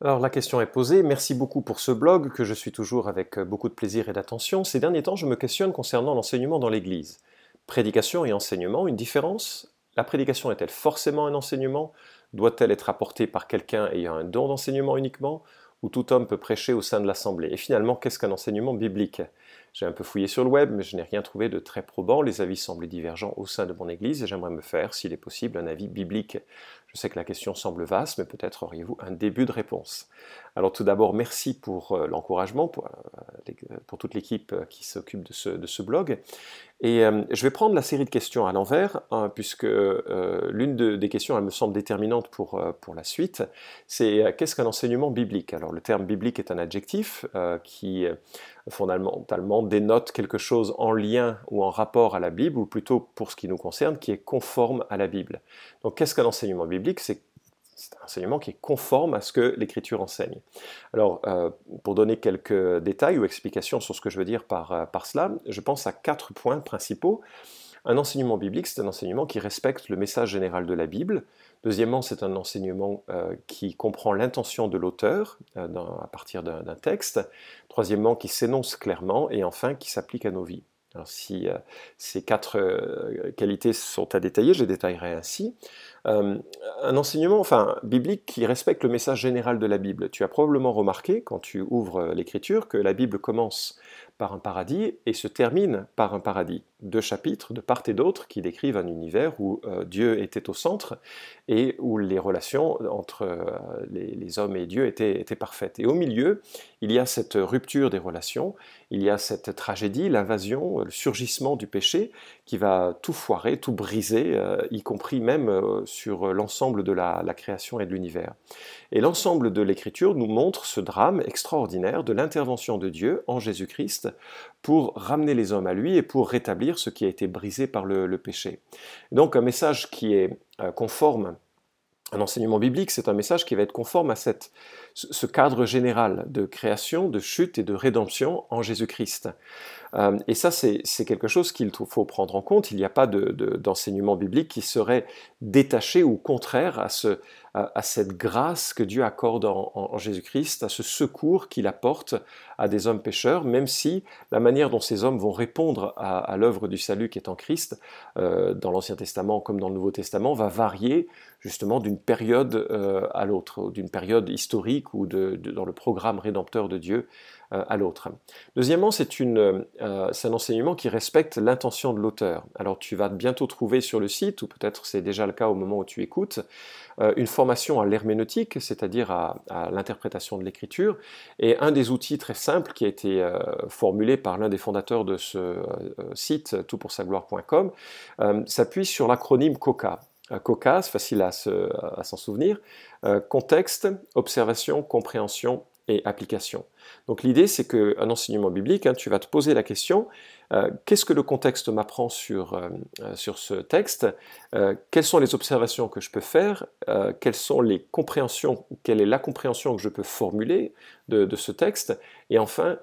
Alors la question est posée, merci beaucoup pour ce blog que je suis toujours avec euh, beaucoup de plaisir et d'attention. Ces derniers temps, je me questionne concernant l'enseignement dans l'Église. Prédication et enseignement, une différence? La prédication est-elle forcément un enseignement? Doit-elle être apportée par quelqu'un ayant un don d'enseignement uniquement? Ou tout homme peut prêcher au sein de l'Assemblée? Et finalement, qu'est-ce qu'un enseignement biblique? J'ai un peu fouillé sur le web, mais je n'ai rien trouvé de très probant. Les avis semblent divergents au sein de mon Église et j'aimerais me faire, s'il est possible, un avis biblique. Je sais que la question semble vaste, mais peut-être auriez-vous un début de réponse. Alors tout d'abord, merci pour euh, l'encouragement, pour, euh, pour, toute l'équipe euh, qui s'occupe de ce, de ce, blog. Et je vais prendre la série de questions à l'envers, hein, puisque l'une des questions, elle me semble déterminante pour, pour la suite, c'est qu'est-ce qu'un enseignement biblique? Alors le terme biblique est un adjectif qui fondamentalement dénote quelque chose en lien ou en rapport à la Bible, ou plutôt pour ce qui nous concerne, qui est conforme à la Bible. Donc qu'est-ce qu'un enseignement biblique? C'est un enseignement qui est conforme à ce que l'Écriture enseigne. Alors, euh, pour donner quelques détails ou explications sur ce que je veux dire par, euh, par cela, je pense à quatre points principaux. Un enseignement biblique, c'est un enseignement qui respecte le message général de la Bible. Deuxièmement, c'est un enseignement euh, qui comprend l'intention de l'auteur à partir d'un texte. Troisièmement, qui s'énonce clairement. Et enfin, qui s'applique à nos vies. Alors si ces quatre qualités sont à détailler, je les détaillerai ainsi. Euh, un enseignement biblique qui respecte le message général de la Bible. Tu as probablement remarqué, quand tu ouvres l'Écriture, que la Bible commence par un paradis et se termine par un paradis. Deux chapitres de part et d'autre qui décrivent un univers où euh, Dieu était au centre et où les relations entre euh, les, hommes et Dieu étaient, étaient, parfaites. Et au milieu, il y a cette rupture des relations, il y a cette tragédie, l'invasion, le surgissement du péché qui va tout foirer, tout briser, euh, y compris même sur l'ensemble de la, la création et de l'univers. Et l'ensemble de l'Écriture nous montre ce drame extraordinaire de l'intervention de Dieu en Jésus-Christ pour ramener les hommes à lui et pour rétablir ce qui a été brisé par le, péché. Donc un message qui est euh, conforme un enseignement biblique, c'est un message qui va être conforme à cette, ce cadre général de création, de chute et de rédemption en Jésus-Christ. Euh, et ça, c'est quelque chose qu'il faut prendre en compte. Il n'y a pas d'enseignement biblique qui serait détaché ou contraire à, ce, à, cette grâce que Dieu accorde en, Jésus-Christ, à ce secours qu'il apporte à des hommes pécheurs, même si la manière dont ces hommes vont répondre à, l'œuvre du salut qui est en Christ, euh, dans l'Ancien Testament comme dans le Nouveau Testament, va varier justement d'une période euh, à l'autre, d'une période historique ou dans le programme rédempteur de Dieu euh, à l'autre. Deuxièmement, c'est euh, un enseignement qui respecte l'intention de l'auteur. Alors tu vas bientôt trouver sur le site, ou peut-être c'est déjà le cas au moment où tu écoutes, une formation à l'herméneutique, c'est-à-dire à, à l'interprétation de l'écriture. Et un des outils très simples qui a été formulé par l'un des fondateurs de ce site, toutpoursagloire.com, s'appuie sur l'acronyme COCA. COCAS, facile à, s'en souvenir, euh, contexte, observation, compréhension et application. Donc l'idée, c'est qu'un enseignement biblique, hein, tu vas te poser la question, euh, qu'est-ce que le contexte m'apprend sur, euh, sur ce texte Quelles sont les observations que je peux faire Quelles sont les compréhensions Quelle est la compréhension que je peux formuler de, de ce texte Et enfin,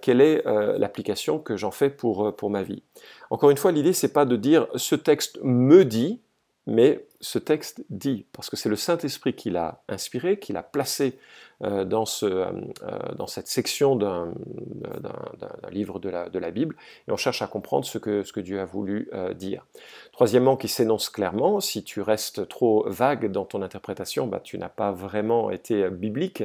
quelle est l'application que j'en fais pour, pour ma vie Encore une fois, l'idée, c'est pas de dire ce texte me dit, mais ce texte dit, parce que c'est le Saint-Esprit qui l'a inspiré, qui l'a placé euh, euh, euh, dans, cette section d'un livre de la, Bible, et on cherche à comprendre ce que, ce que Dieu a voulu dire. Troisièmement, qui s'énonce clairement, si tu restes trop vague dans ton interprétation, bah, tu n'as pas vraiment été biblique.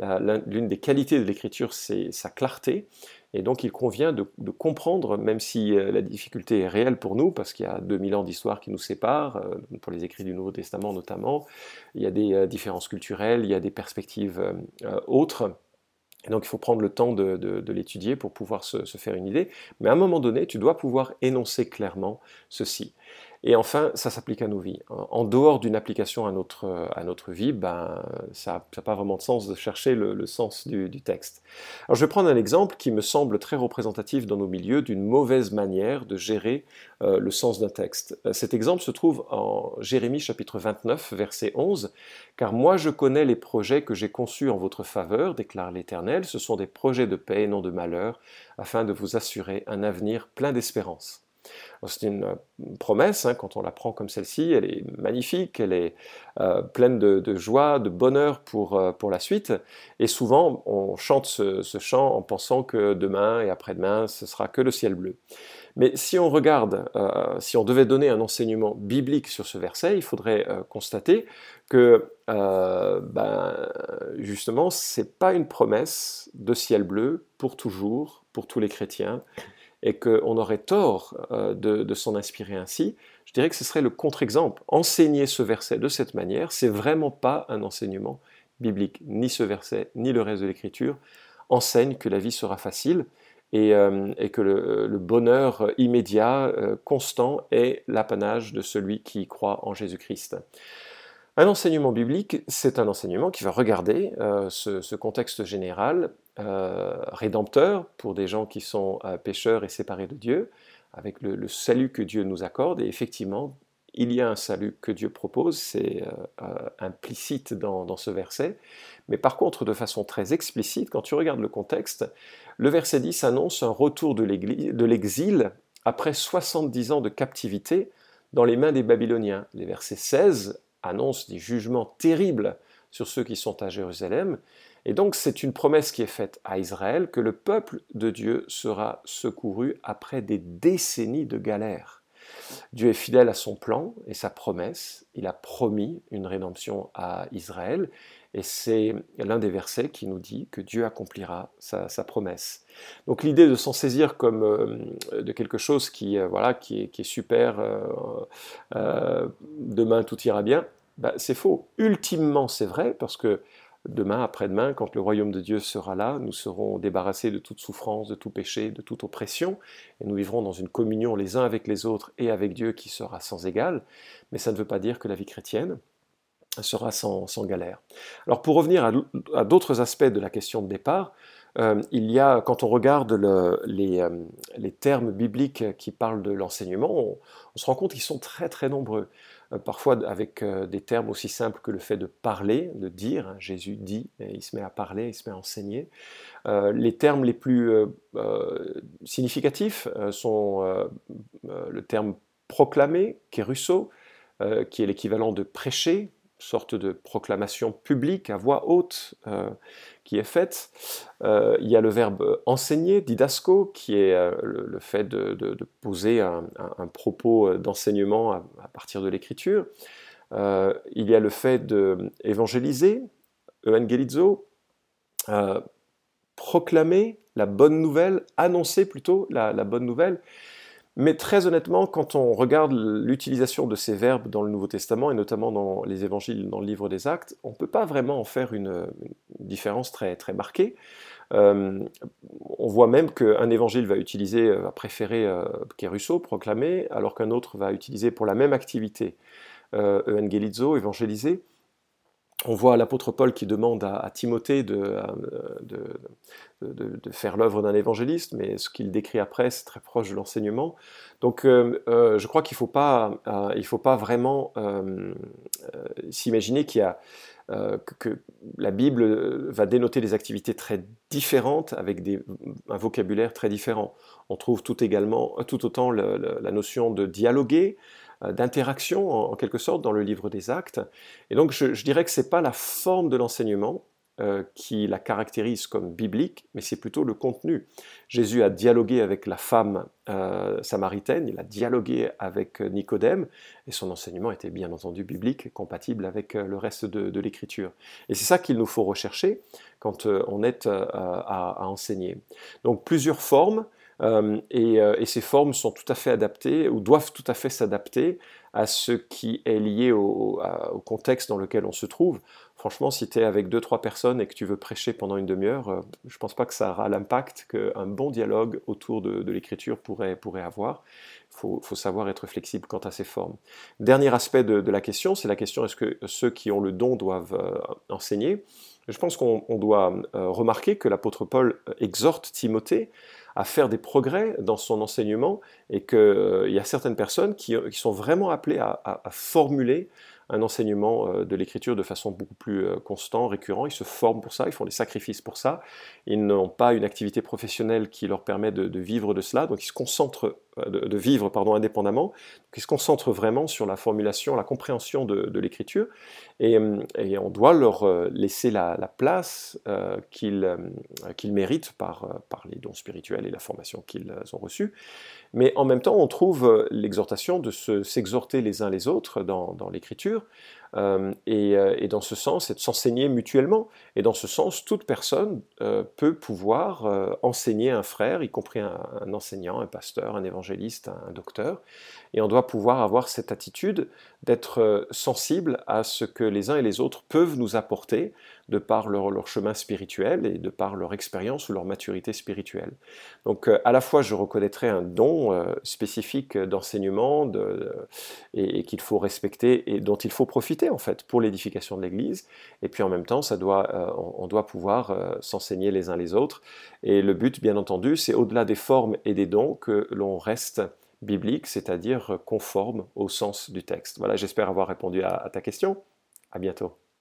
L'une des qualités de l'Écriture, c'est sa clarté, et donc il convient de, comprendre, même si euh, la difficulté est réelle pour nous, parce qu'il y a 2000 ans d'histoire qui nous séparent, euh, pour les écrits du Nouveau Testament notamment, il y a des euh, différences culturelles, il y a des perspectives autres. Et donc il faut prendre le temps de, l'étudier pour pouvoir se, se, faire une idée. Mais à un moment donné, tu dois pouvoir énoncer clairement ceci. Et enfin, ça s'applique à nos vies. En dehors d'une application à notre, à notre vie, ben, ça n'a pas vraiment de sens de chercher le, sens du, texte. Alors je vais prendre un exemple qui me semble très représentatif dans nos milieux d'une mauvaise manière de gérer euh, le sens d'un texte. Euh, cet exemple se trouve en Jérémie chapitre 29, verset 11, Car moi je connais les projets que j'ai conçus en votre faveur, déclare l'Éternel, ce sont des projets de paix et non de malheur, afin de vous assurer un avenir plein d'espérance. C'est une promesse, hein, quand on la prend comme celle-ci, elle est magnifique, elle est pleine de, joie, de bonheur pour, pour la suite. Et souvent, on chante ce, chant en pensant que demain et après-demain, ce sera que le ciel bleu. Mais si on regarde, euh, si on devait donner un enseignement biblique sur ce verset, il faudrait euh, constater que euh, ben, justement, ce n'est pas une promesse de ciel bleu pour toujours, pour tous les chrétiens, et qu'on aurait tort de, de s'en inspirer ainsi. Je dirais que ce serait le contre-exemple. Enseigner ce verset de cette manière, c'est vraiment pas un enseignement biblique. Ni ce verset, ni le reste de l'Écriture enseignent que la vie sera facile euh, et, que le, bonheur immédiat, euh, constant, est l'apanage de celui qui croit en Jésus-Christ. Un enseignement biblique, c'est un enseignement qui va regarder euh, ce, contexte général, rédempteur pour des gens qui sont pécheurs et séparés de Dieu, avec le, salut que Dieu nous accorde, et effectivement, il y a un salut que Dieu propose, c'est implicite dans, ce verset, mais par contre, de façon très explicite, quand tu regardes le contexte, le verset 10 annonce un retour de l'exil après 70 ans de captivité dans les mains des Babyloniens. Les versets 16 annoncent des jugements terribles sur ceux qui sont à Jérusalem. Et donc c'est une promesse qui est faite à Israël que le peuple de Dieu sera secouru après des décennies de galères. Dieu est fidèle à son plan et sa promesse. Il a promis une rédemption à Israël et c'est l'un des versets qui nous dit que Dieu accomplira sa, promesse. Donc l'idée de s'en saisir comme euh, de quelque chose qui, euh, voilà, qui, est, super, euh, demain tout ira bien, bah, c'est faux. Ultimement c'est vrai parce que demain, après-demain, quand le royaume de Dieu sera là, nous serons débarrassés de toute souffrance, de tout péché, de toute oppression, et nous vivrons dans une communion les uns avec les autres et avec Dieu qui sera sans égal. Mais ça ne veut pas dire que la vie chrétienne, sera sans, galère. Alors pour revenir à, d'autres aspects de la question de départ, euh, il y a, quand on regarde les, euh, les, termes bibliques qui parlent de l'enseignement, on, se rend compte qu'ils sont très très nombreux. Euh, parfois avec des termes aussi simples que le fait de parler, de dire. Hein, Jésus dit, il se met à parler, il se met à enseigner. les termes les plus significatifs sont le terme proclamer, est qui est l'équivalent de prêcher, sorte de proclamation publique à voix haute euh, qui est faite. Euh, il y a le verbe enseigner, didasco, qui est euh, le, fait de, poser un, propos d'enseignement à, partir de l'écriture. il y a le fait d'évangéliser, evangelizo, proclamer la bonne nouvelle, annoncer plutôt la bonne nouvelle. Mais très honnêtement, quand on regarde l'utilisation de ces verbes dans le Nouveau Testament, et notamment dans les évangiles, dans le livre des actes, on ne peut pas vraiment en faire une, différence très, très marquée. Euh, on voit même qu'un évangile va utiliser, va préférer euh, kérusso, proclamer, alors qu'un autre va utiliser pour la même activité euh, evangelizo, évangéliser on voit l'apôtre Paul qui demande à, Timothée euh, de, faire l'œuvre d'un évangéliste, mais ce qu'il décrit après, c'est très proche de l'enseignement. Donc euh, euh, je crois qu'il ne faut, pas, faut pas vraiment s'imaginer qu'il y a, que, la Bible va dénoter des activités très différentes avec un vocabulaire très différent. On trouve tout, également, tout autant la notion de dialoguer, euh, d'interaction en, quelque sorte dans le livre des actes. Et donc je, dirais que ce n'est pas la forme de l'enseignement euh, qui la caractérise comme biblique, mais c'est plutôt le contenu. Jésus a dialogué avec la femme euh, samaritaine, il a dialogué avec Nicodème, et son enseignement était bien entendu biblique, compatible avec le reste de, l'écriture. Et c'est ça qu'il nous faut rechercher quand on est à, enseigner. Donc plusieurs formes, euh, euh, et, ces formes sont tout à fait adaptées ou doivent tout à fait s'adapter à ce qui est lié au, contexte dans lequel on se trouve. Franchement, si tu es avec deux, trois personnes et que tu veux prêcher pendant une demi-heure, euh, je ne pense pas que ça aura l'impact qu'un bon dialogue autour de, l'écriture pourrait, pourrait avoir. Il faut, savoir être flexible quant à ces formes. Dernier aspect de, la question, c'est la question est-ce que ceux qui ont le don doivent enseigner? Je pense qu'on doit remarquer que l'apôtre Paul exhorte Timothée à faire des progrès dans son enseignement et qu'il euh, y a certaines personnes qui, sont vraiment appelées à, formuler un enseignement euh, de l'écriture de façon beaucoup plus euh, constante, récurrent. Ils se forment pour ça, ils font des sacrifices pour ça. Ils n'ont pas une activité professionnelle qui leur permet de, vivre de cela, donc ils se concentrent de, vivre indépendamment, qui se concentrent vraiment sur la formulation, la compréhension de, l'écriture, et, on doit leur laisser la, place qu'ils méritent par, par les dons spirituels et la formation qu'ils ont reçue. Mais en même temps, on trouve l'exhortation de s'exhorter les uns les autres dans, l'écriture, euh, euh, et, dans ce sens, et de s'enseigner mutuellement. Et dans ce sens, toute personne euh, peut pouvoir enseigner un frère, y compris un, enseignant, un pasteur, un évangéliste, un, docteur. Et on doit pouvoir avoir cette attitude d'être sensible à ce que les uns et les autres peuvent nous apporter de par leur, chemin spirituel et de par leur expérience ou leur maturité spirituelle. Donc à la fois, je reconnaîtrai un don spécifique d'enseignement et qu'il faut respecter et dont il faut profiter en fait pour l'édification de l'Église. Et puis en même temps, ça doit, euh, on doit pouvoir euh, s'enseigner les uns les autres. Et le but, bien entendu, c'est au-delà des formes et des dons que l'on reste biblique, c'est-à-dire conforme au sens du texte. Voilà, j'espère avoir répondu à ta question. À bientôt.